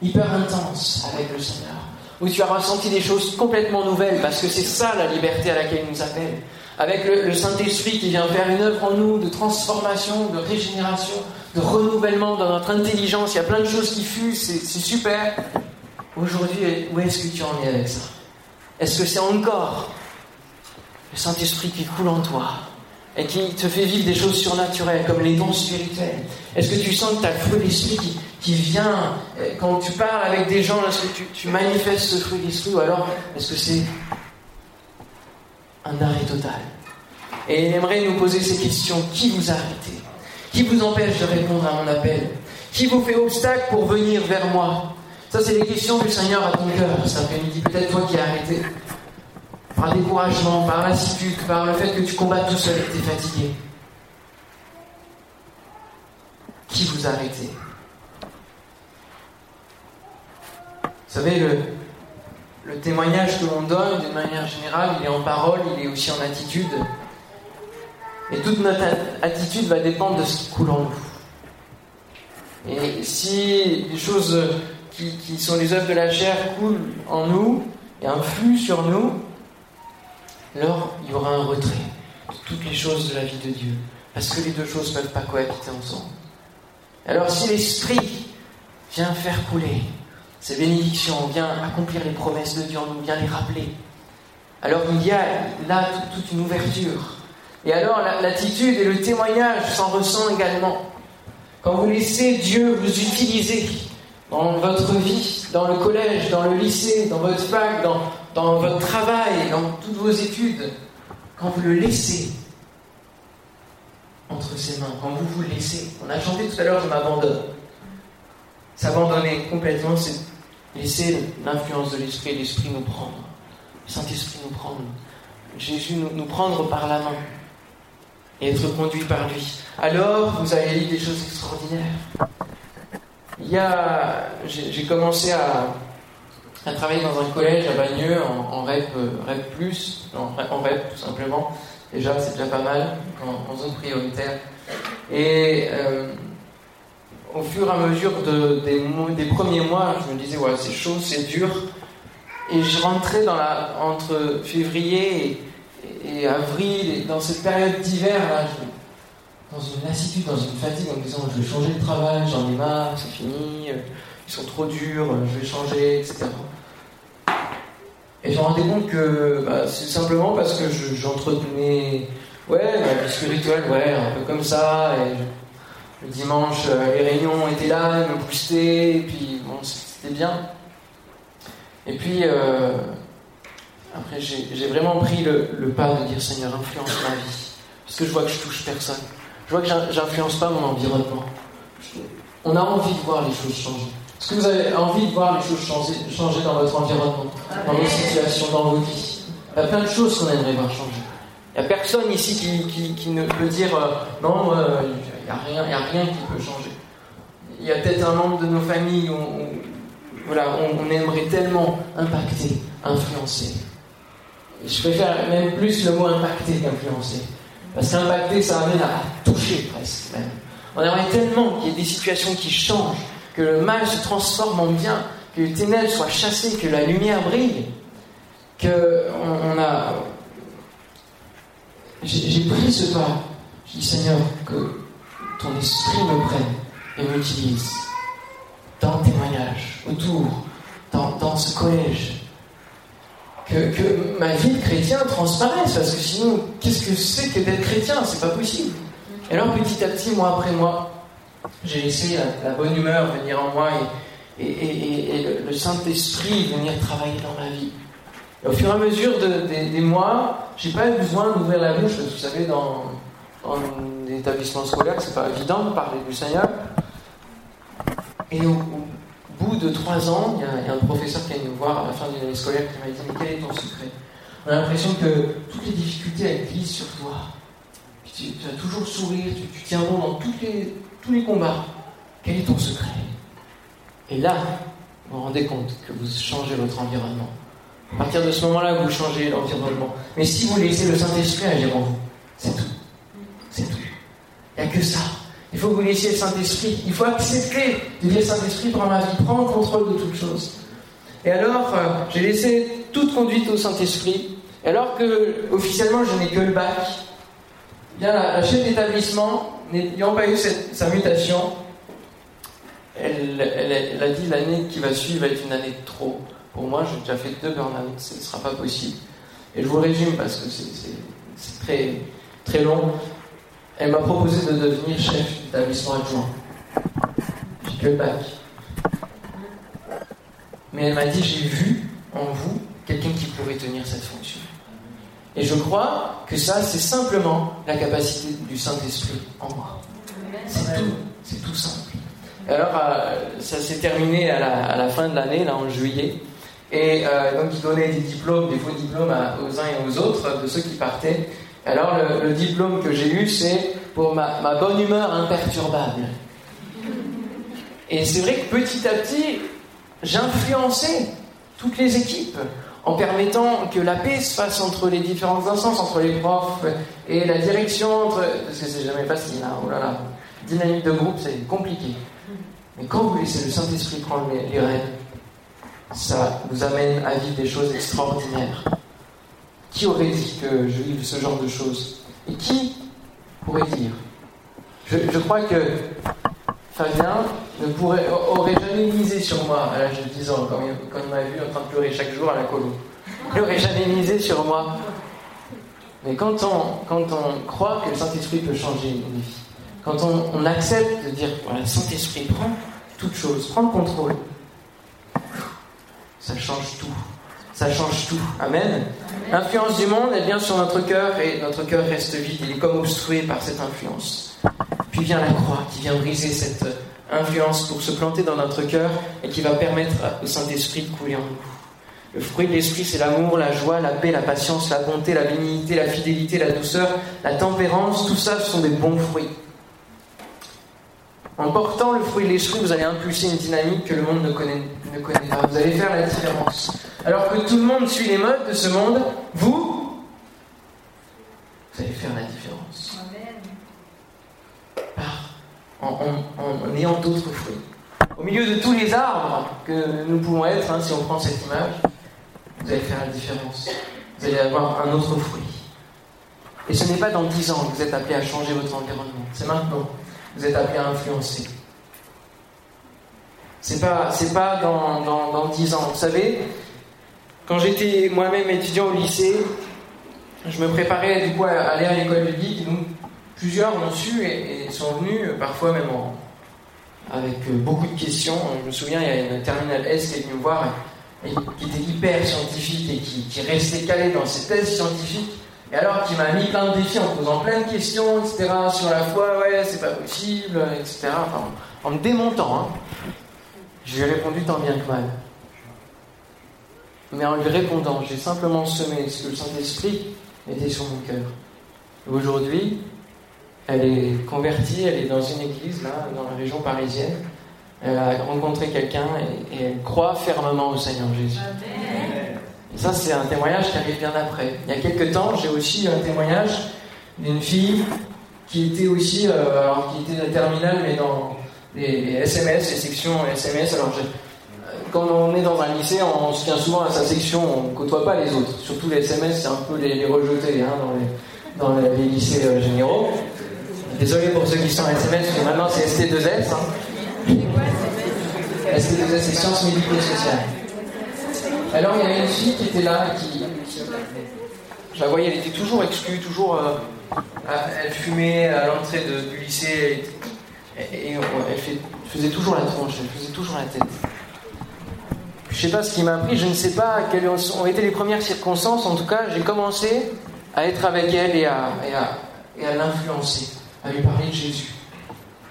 A: hyper intenses avec le Seigneur. Où tu as ressenti des choses complètement nouvelles, parce que c'est ça la liberté à laquelle il nous appelle. Avec le, le Saint-Esprit qui vient faire une œuvre en nous de transformation, de régénération, de renouvellement dans notre intelligence. Il y a plein de choses qui fusent, c'est super. Aujourd'hui, où est-ce que tu en es avec ça? Est-ce que c'est encore le Saint-Esprit qui coule en toi et qui te fait vivre des choses surnaturelles comme les dons spirituels? Est-ce que tu sens que tu as le fruit de l'Esprit qui, vient euh, quand tu parles avec des gens Est-ce que tu, tu manifestes ce fruit de l'Esprit ou alors est-ce que c'est un arrêt total? Et il aimerait nous poser ces questions. Qui vous a arrêté? Qui vous empêche de répondre à mon appel? Qui vous fait obstacle pour venir vers moi? Ça, c'est les questions du Seigneur à ton cœur cet après-midi. Peut-être toi qui as arrêté par découragement, par lassitude, par le fait que tu combats tout seul et que tu es fatigué. Qui vous a arrêté? Vous savez, le, le témoignage que l'on donne, d'une manière générale, il est en parole, il est aussi en attitude. Et toute notre attitude va dépendre de ce qui coule en nous. Et si les choses qui, sont les œuvres de la chair coulent en nous et influent sur nous, alors il y aura un retrait de toutes les choses de la vie de Dieu. Parce que les deux choses ne peuvent pas cohabiter ensemble. Alors si l'Esprit vient faire couler ces bénédictions, vient accomplir les promesses de Dieu nous, vient les rappeler, alors il y a là tout- toute une ouverture. Et alors la- l'attitude et le témoignage s'en ressent également. Quand vous laissez Dieu vous utiliser dans votre vie, dans le collège, dans le lycée, dans votre fac, dans, dans votre travail, dans toutes vos études, quand vous le laissez entre ses mains, quand vous vous laissez, on a chanté tout à l'heure, je m'abandonne. S'abandonner complètement, c'est laisser l'influence de l'Esprit l'Esprit nous prendre. Le Saint-Esprit nous prendre. Jésus nous prendre par la main et être conduit par lui. Alors, vous allez lire des choses extraordinaires. Il y a, j'ai commencé à, à travailler dans un collège à Bagneux en, en REP, euh, REP+, en, REP tout simplement. Déjà, c'est déjà pas mal, en, zone prioritaire. Et euh, au fur et à mesure de- des, premiers mois, je me disais, ouais, c'est chaud, c'est dur. Et je rentrais dans la, entre février et, avril, dans cette période d'hiver, là, dans une lassitude, dans une fatigue, en me disant, je vais changer de travail, j'en ai marre, c'est fini, euh, ils sont trop durs, euh, je vais changer, etc. Et je me rendais compte que bah, c'est simplement parce que je- j'entretenais, ouais, ma vie spirituelle, ouais, un peu comme ça, et le dimanche, euh, les réunions étaient là, ils me boostaient, et puis bon, c'était bien. Et puis, après, j'ai vraiment pris le pas de dire Seigneur, influence ma vie. Parce que je vois que je touche personne. Je vois que j'in- j'influence pas mon environnement. On a envie de voir les choses changer. Est-ce que vous avez envie de voir les choses changer, dans votre environnement, dans vos situations, dans vos vies? Il y a plein de choses qu'on aimerait voir changer. Il n'y a personne ici qui, qui- qui ne peut dire euh, non, euh, il n'y a, rien- a rien qui peut changer. Il y a peut-être un membre de nos familles où, où- voilà, on, on aimerait tellement impacter, influencer. Je préfère même plus le mot impacter qu'influencer. Parce qu'impacter, ça amène à On aimerait tellement qu'il y ait des situations qui changent, que le mal se transforme en bien, que les ténèbres soient chassées, que la lumière brille, que on, a. J'ai j'ai pris ce pas. Je dis Seigneur, que ton esprit me prenne et m'utilise dans le témoignage, autour, dans, ce collège. Que, que ma vie de chrétien transparaisse, parce que sinon, qu'est-ce que c'est que d'être chrétien? C'est pas possible. Et alors, petit à petit, mois après mois, j'ai laissé la, bonne humeur venir en moi et, le, Saint-Esprit venir travailler dans ma vie. Au fur et à mesure de- des, mois, j'ai pas eu besoin d'ouvrir la bouche, vous savez, dans, dans un établissement scolaire, c'est pas évident de parler du Seigneur. Et au, bout de trois ans, il y, a, il y a un professeur qui est venu me voir à la fin d'une année scolaire qui m'a dit Mais quel est ton secret? On a l'impression que toutes les difficultés elles glissent sur toi. Tu, tu as toujours le sourire, tu, tu tiens bon dans toutes les, tous les combats. Quel est ton secret? Et là, vous vous rendez compte que vous changez votre environnement. À partir de ce moment-là, vous changez l'environnement. Mais si vous laissez le Saint-Esprit agir en vous, c'est tout. C'est tout. Il n'y a que ça. Il faut que vous laissiez le Saint-Esprit. Il faut accepter de dire Saint-Esprit, prends ma vie, prends le contrôle de toute chose. Et alors, euh, j'ai laissé toute conduite au Saint-Esprit. Alors que, officiellement, je n'ai que le bac, bien la, la chef d'établissement, n'ayant pas eu cette- sa mutation, elle, a dit l'année qui va suivre va être une année de trop. Pour moi, j'ai déjà fait deux burn-out, ce ne sera pas possible. Et je vous résume parce que c'est très, très long. Elle m'a proposé de devenir chef d'établissement adjoint. J'ai que le bac. Mais elle m'a dit j'ai vu en vous quelqu'un qui pourrait tenir cette fonction. Et je crois que ça, c'est simplement la capacité du Saint-Esprit en moi. C'est tout, c'est tout simple. Et alors, euh, ça s'est terminé à la, à la fin de l'année, là en juillet. Et euh, donc, ils donnaient des diplômes, des faux diplômes à- aux uns et aux autres, de ceux qui partaient. Alors, le, le diplôme que j'ai eu, c'est pour ma, ma bonne humeur imperturbable. Et c'est vrai que petit à petit, j'influençais toutes les équipes en permettant que la paix se fasse entre les différentes instances, entre les profs et la direction, parce que c'est jamais facile, hein, oh là là. Dynamique de groupe, c'est compliqué. Mais quand vous laissez le Saint-Esprit prendre les, rênes, ça vous amène à vivre des choses extraordinaires. Qui aurait dit que je vive ce genre de choses? Et qui pourrait dire? Je crois que Fabien ne pourrait, aurait jamais misé sur moi à l'âge de 10 ans, quand il, quand il m'a vu en train de pleurer chaque jour à la colo. Il n'aurait jamais misé sur moi. Mais quand on, quand on croit que le Saint-Esprit peut changer une vie, quand on, on accepte de dire, voilà, Saint-Esprit, prends toute chose, prends le contrôle, ça change tout. Ça change tout. Amen. L'influence du monde, elle vient sur notre cœur et notre cœur reste vide. Il est comme obstrué par cette influence. Puis vient la croix qui vient briser cette influence pour se planter dans notre cœur et qui va permettre au Saint-Esprit de couler en nous. Le fruit de l'esprit, c'est l'amour, la joie, la paix, la patience, la bonté, la bénignité, la fidélité, la douceur, la tempérance. Tout ça, ce sont des bons fruits. En portant le fruit de l'esprit, vous allez impulser une dynamique que le monde ne connaît, ne connaît pas. Vous allez faire la différence. Alors que tout le monde suit les modes de ce monde, vous, vous allez faire la différence. En, ayant d'autres fruits. Au milieu de tous les arbres que nous pouvons être, hein, si on prend cette image, vous allez faire la différence. Vous allez avoir un autre fruit. Et ce n'est pas dans 10 ans que vous êtes appelé à changer votre environnement. C'est maintenant. Vous êtes appelé à influencer. C'est pas, pas dans, dans, dans 10 ans. Vous savez, quand j'étais moi-même étudiant au lycée, je me préparais du coup à aller à l'école du geek. Plusieurs l'ont su et, sont venus, euh, parfois même en- avec euh, beaucoup de questions. Je me souviens, il y a une terminale S qui est venue me voir et, qui était hyper scientifique et qui, restait calé dans ses thèses scientifiques. Et alors qui m'a mis plein de défis en posant plein de questions, etc. Sur la foi, ouais, c'est pas possible, etc. Enfin, en me démontant. hein. Répondu tant bien que mal. Mais en lui répondant, j'ai simplement semé ce que le Saint-Esprit mettait sur mon cœur. Aujourd'hui, elle est convertie, elle est dans une église, là, dans la région parisienne. Elle a rencontré quelqu'un et, et elle croit fermement au Seigneur Jésus. Et ça, c'est un témoignage qui arrive bien après. Il y a quelques temps, j'ai aussi eu un témoignage d'une fille qui était aussi, euh, alors qui était la terminale, mais dans les, les SMS, les sections SMS. Alors, je- quand on est dans un lycée, on se tient souvent à sa section, on ne côtoie pas les autres. Surtout les SMS, c'est un peu les, les rejetés hein, dans, les, dans les, les lycées euh, généraux. Désolé pour ceux qui sont SMS, mais maintenant c'est ST2S. Hein. ST2S, c'est sciences médico-sociales. Alors il y avait une fille qui était là, qui, je la voyais, elle était toujours exclue, toujours, euh, elle fumait à l'entrée du lycée, et, elle faisait toujours la tronche, elle faisait toujours la tête. Je sais pas ce qui m'a appris, je ne sais pas quelles ont été les premières circonstances. En tout cas, j'ai commencé à être avec elle et à l'influencer, à lui parler de Jésus.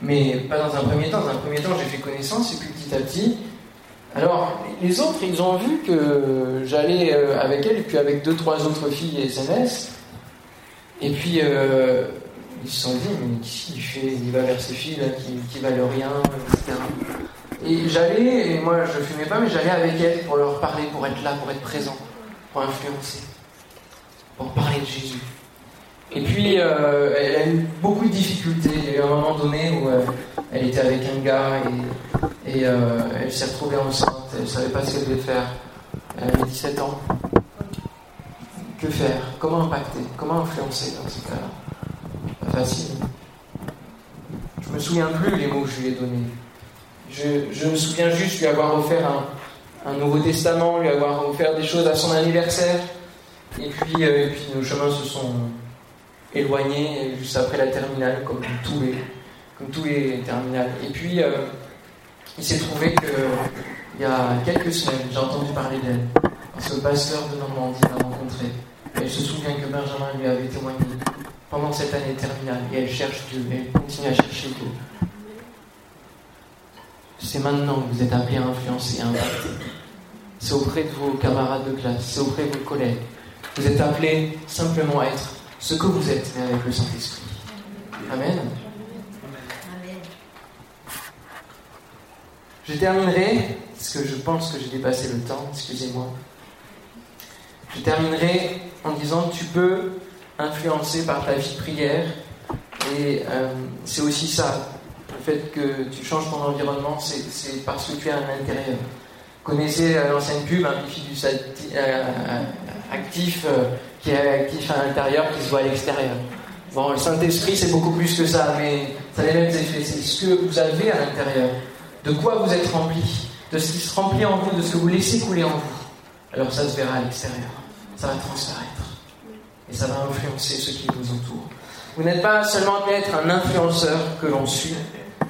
A: Mais pas dans un premier temps. Dans un premier temps, j'ai fait connaissance et puis petit à petit. Alors, les autres, ils ont vu que j'allais euh, avec elle et puis avec deux, trois autres filles SMS. Et puis, euh, ils se sont dit, mais qu'est-ce fait Il va vers ces filles là qui, qui valent rien, etc. Et j'allais, et moi je fumais pas, mais j'allais avec elles pour leur parler, pour être là, pour être présent, pour influencer, pour parler de Jésus. Et puis, euh, elle a eu beaucoup de difficultés. Il y a eu un moment donné où euh, elle était avec un gars et, euh, elle s'est retrouvée enceinte. Elle ne savait pas ce qu'elle devait faire. Elle avait 17 ans. Que faire? Comment impacter? Comment influencer dans ce cas-là? Pas facile. Je me souviens plus les mots que je lui ai donnés. Je, je me souviens juste lui avoir offert un, un Nouveau Testament, lui avoir offert des choses à son anniversaire. Et puis, et puis nos chemins se sont éloignés juste après la terminale, comme tous les, comme tous les terminales. Et puis, euh, il s'est trouvé que il y a quelques semaines, j'ai entendu parler d'elle. Parce que le pasteur de Normandie l'a rencontrée. Elle se souvient que Benjamin lui avait témoigné pendant cette année terminale. Et elle cherche Dieu, et elle continue à chercher Dieu. C'est maintenant que vous êtes appelés à influencer, à impacter. C'est auprès de vos camarades de classe, c'est auprès de vos collègues. Vous êtes appelés simplement à être ce que vous êtes, mais avec le Saint-Esprit. Amen. Je terminerai, parce que je pense que j'ai dépassé le temps, excusez-moi. Je terminerai en disant tu peux influencer par ta vie de prière. Et euh, c'est aussi ça, le fait que tu changes ton environnement, c'est parce que tu es à l'intérieur. Connaissez euh, l'ancienne pub, un bifidus acti- euh, actif qui est actif à l'intérieur, qui se voit à l'extérieur. Bon, le Saint-Esprit, c'est beaucoup plus que ça, mais ça a les mêmes effets. C'est ce que vous avez à l'intérieur. De quoi vous êtes rempli. De ce qui se remplit en vous, de ce que vous laissez couler en vous. Alors ça se verra à l'extérieur. Ça va transparaître. Et ça va influencer ceux qui vous entourent. Vous n'êtes pas seulement être un influenceur que l'on suit,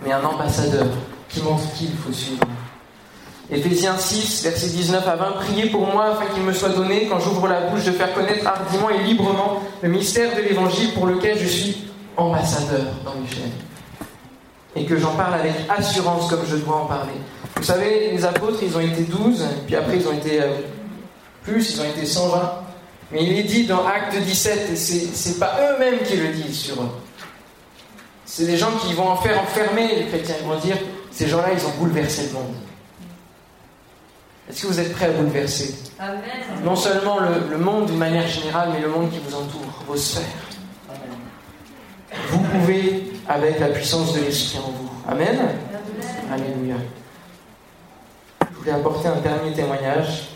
A: mais un ambassadeur qui montre qui il faut suivre. Éphésiens 6, versets 19 à 20, Priez pour moi afin qu'il me soit donné, quand j'ouvre la bouche, de faire connaître hardiment et librement le mystère de l'Évangile pour lequel je suis ambassadeur dans les chaînes. Et que j'en parle avec assurance comme je dois en parler. Vous savez, les apôtres, ils ont été 12, puis après ils ont été euh, plus, ils ont été 120. Mais il est dit dans Acte 17, et c'est pas eux-mêmes qui le disent sur eux. C'est des gens qui vont en faire enfermer les chrétiens. Ils vont dire, ces gens-là, ils ont bouleversé le monde. Est-ce que vous êtes prêts à bouleverser Non seulement le, le monde d'une manière générale, mais le monde qui vous entoure, vos sphères. Vous pouvez avec la puissance de l'Esprit en vous. Amen Alléluia. Je voulais apporter un dernier témoignage.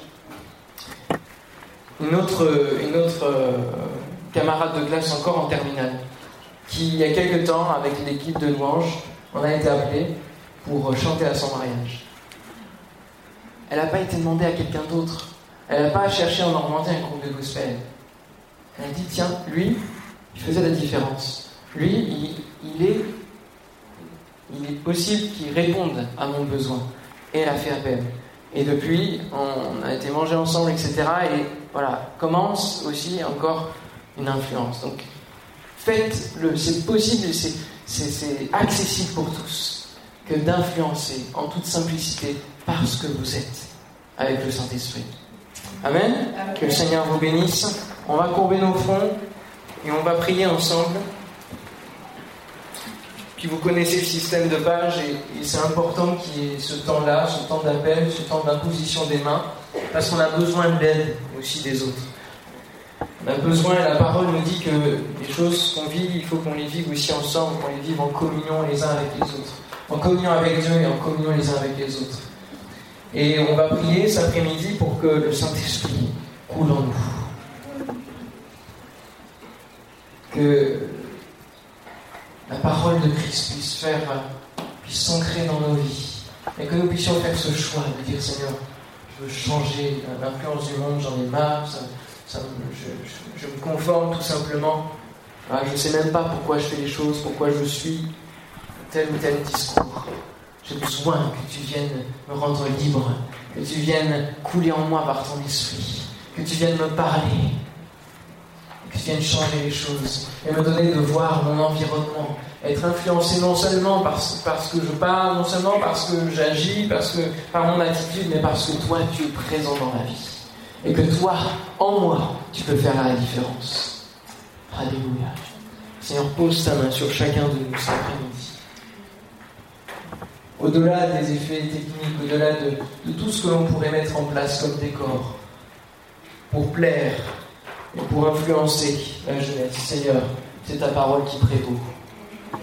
A: Une autre, une autre euh, camarade de classe encore en terminale, qui il y a quelque temps, avec l'équipe de louange, on a été appelé pour chanter à son mariage. Elle n'a pas été demandée à quelqu'un d'autre. Elle n'a pas cherché en Normandie un groupe de gospel. Elle a dit, tiens, lui, il faisait la différence. Lui, il, est, il est possible qu'il réponde à mon besoin. Et elle a fait appel. Et depuis, on a été manger ensemble, etc. Et voilà, commence aussi encore une influence. Donc, faites-le. C'est possible, c'est accessible pour tous que d'influencer en toute simplicité parce que vous êtes avec le Saint-Esprit. Amen. Que le Seigneur vous bénisse. On va courber nos fronts et on va prier ensemble. Puis vous connaissez le système de page et, et c'est important qu'il y ait ce temps-là, ce temps d'appel, ce temps d'imposition des mains, parce qu'on a besoin de l'aide aussi des autres. On a besoin, la parole nous dit que les choses qu'on vit, il faut qu'on les vive aussi ensemble, qu'on les vive en communion les uns avec les autres. En communion avec Dieu et en communion les uns avec les autres. Et on va prier cet après-midi pour que le Saint-Esprit coule en nous. Que la parole de Christ puisse faire, puisse s'ancrer dans nos vies. Et que nous puissions faire ce choix de dire Seigneur, je veux changer l'influence du monde, j'en ai marre, je, me conforme tout simplement. Ah, je ne sais même pas pourquoi je fais les choses, pourquoi je suis tel ou tel discours. J'ai besoin que tu viennes me rendre libre, que tu viennes couler en moi par ton esprit, que tu viennes me parler, que tu viennes changer les choses et me donner de voir mon environnement, être influencé non seulement parce, que je parle, non seulement parce que j'agis, parce que par mon attitude, mais parce que toi tu es présent dans ma vie. Et que toi, en moi, tu peux faire la différence. Alléluia. Seigneur, pose ta main sur chacun de nous. Au-delà des effets techniques, au-delà de, tout ce que l'on pourrait mettre en place comme décor, pour plaire et pour influencer la jeunesse, Seigneur, c'est ta parole qui prévaut.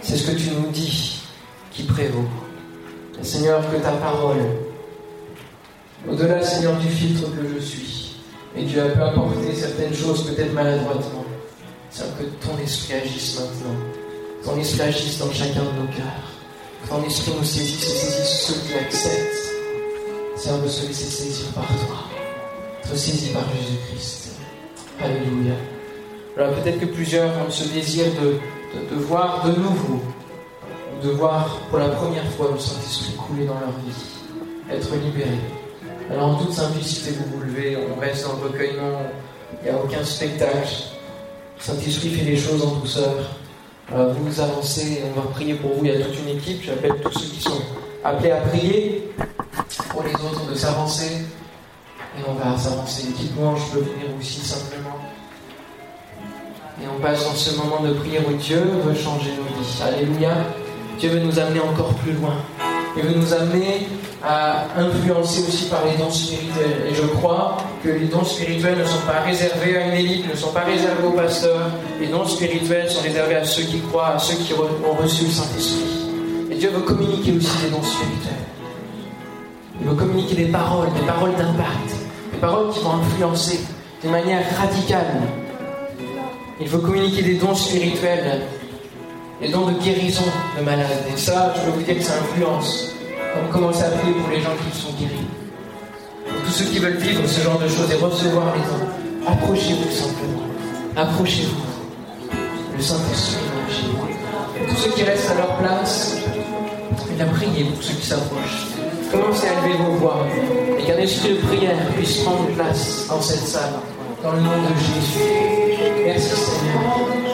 A: C'est ce que tu nous dis qui prévaut. Seigneur, que ta parole, au-delà, Seigneur, du filtre que je suis, et tu as pu apporter certaines choses peut-être maladroitement, Seigneur, que ton esprit agisse maintenant. Ton esprit agisse dans chacun de nos cœurs. Ton esprit nous saisisse et saisisse ceux qui l'acceptent. Seigneur, de se laisser saisir par toi. Être saisi par Jésus-Christ. Alléluia. Alors peut-être que plusieurs ont ce désir de, de, de, voir de nouveau, de voir pour la première fois le Saint-Esprit couler dans leur vie, être libérés. Alors en toute simplicité, vous vous levez, on reste dans le recueillement, il n'y a aucun spectacle. Le Saint-Esprit fait les choses en douceur. Alors vous avancez, on va prier pour vous, il y a toute une équipe, j'appelle tous ceux qui sont appelés à prier pour les autres de s'avancer. Et on va s'avancer. L'équipe louange peut venir aussi simplement. Et on passe dans ce moment de prière où Dieu veut changer nos vies. Alléluia. Dieu veut nous amener encore plus loin. Il veut nous amener à influencer aussi par les dons spirituels. Et je crois que les dons spirituels ne sont pas réservés à une élite, ne sont pas réservés aux pasteurs. Les dons spirituels sont réservés à ceux qui croient, à ceux qui ont reçu le Saint-Esprit. Et Dieu veut communiquer aussi des dons spirituels. Il veut communiquer des paroles, des paroles d'impact, des paroles qui vont influencer d'une manière radicale il faut communiquer des dons spirituels, des dons de guérison de malades. Et ça, je peux vous dire que ça influence. Comme commencer à prier pour les gens qui sont guéris. Pour tous ceux qui veulent vivre ce genre de choses et recevoir les dons, approchez-vous simplement. Approchez-vous. Le Saint-Esprit est chez vous. Tous ceux qui restent à leur place, il a prié pour ceux qui s'approchent. Commencez à lever vos voix et qu'un esprit de prière puisse prendre place dans cette salle. Dans le nom de Jésus. Merci Seigneur.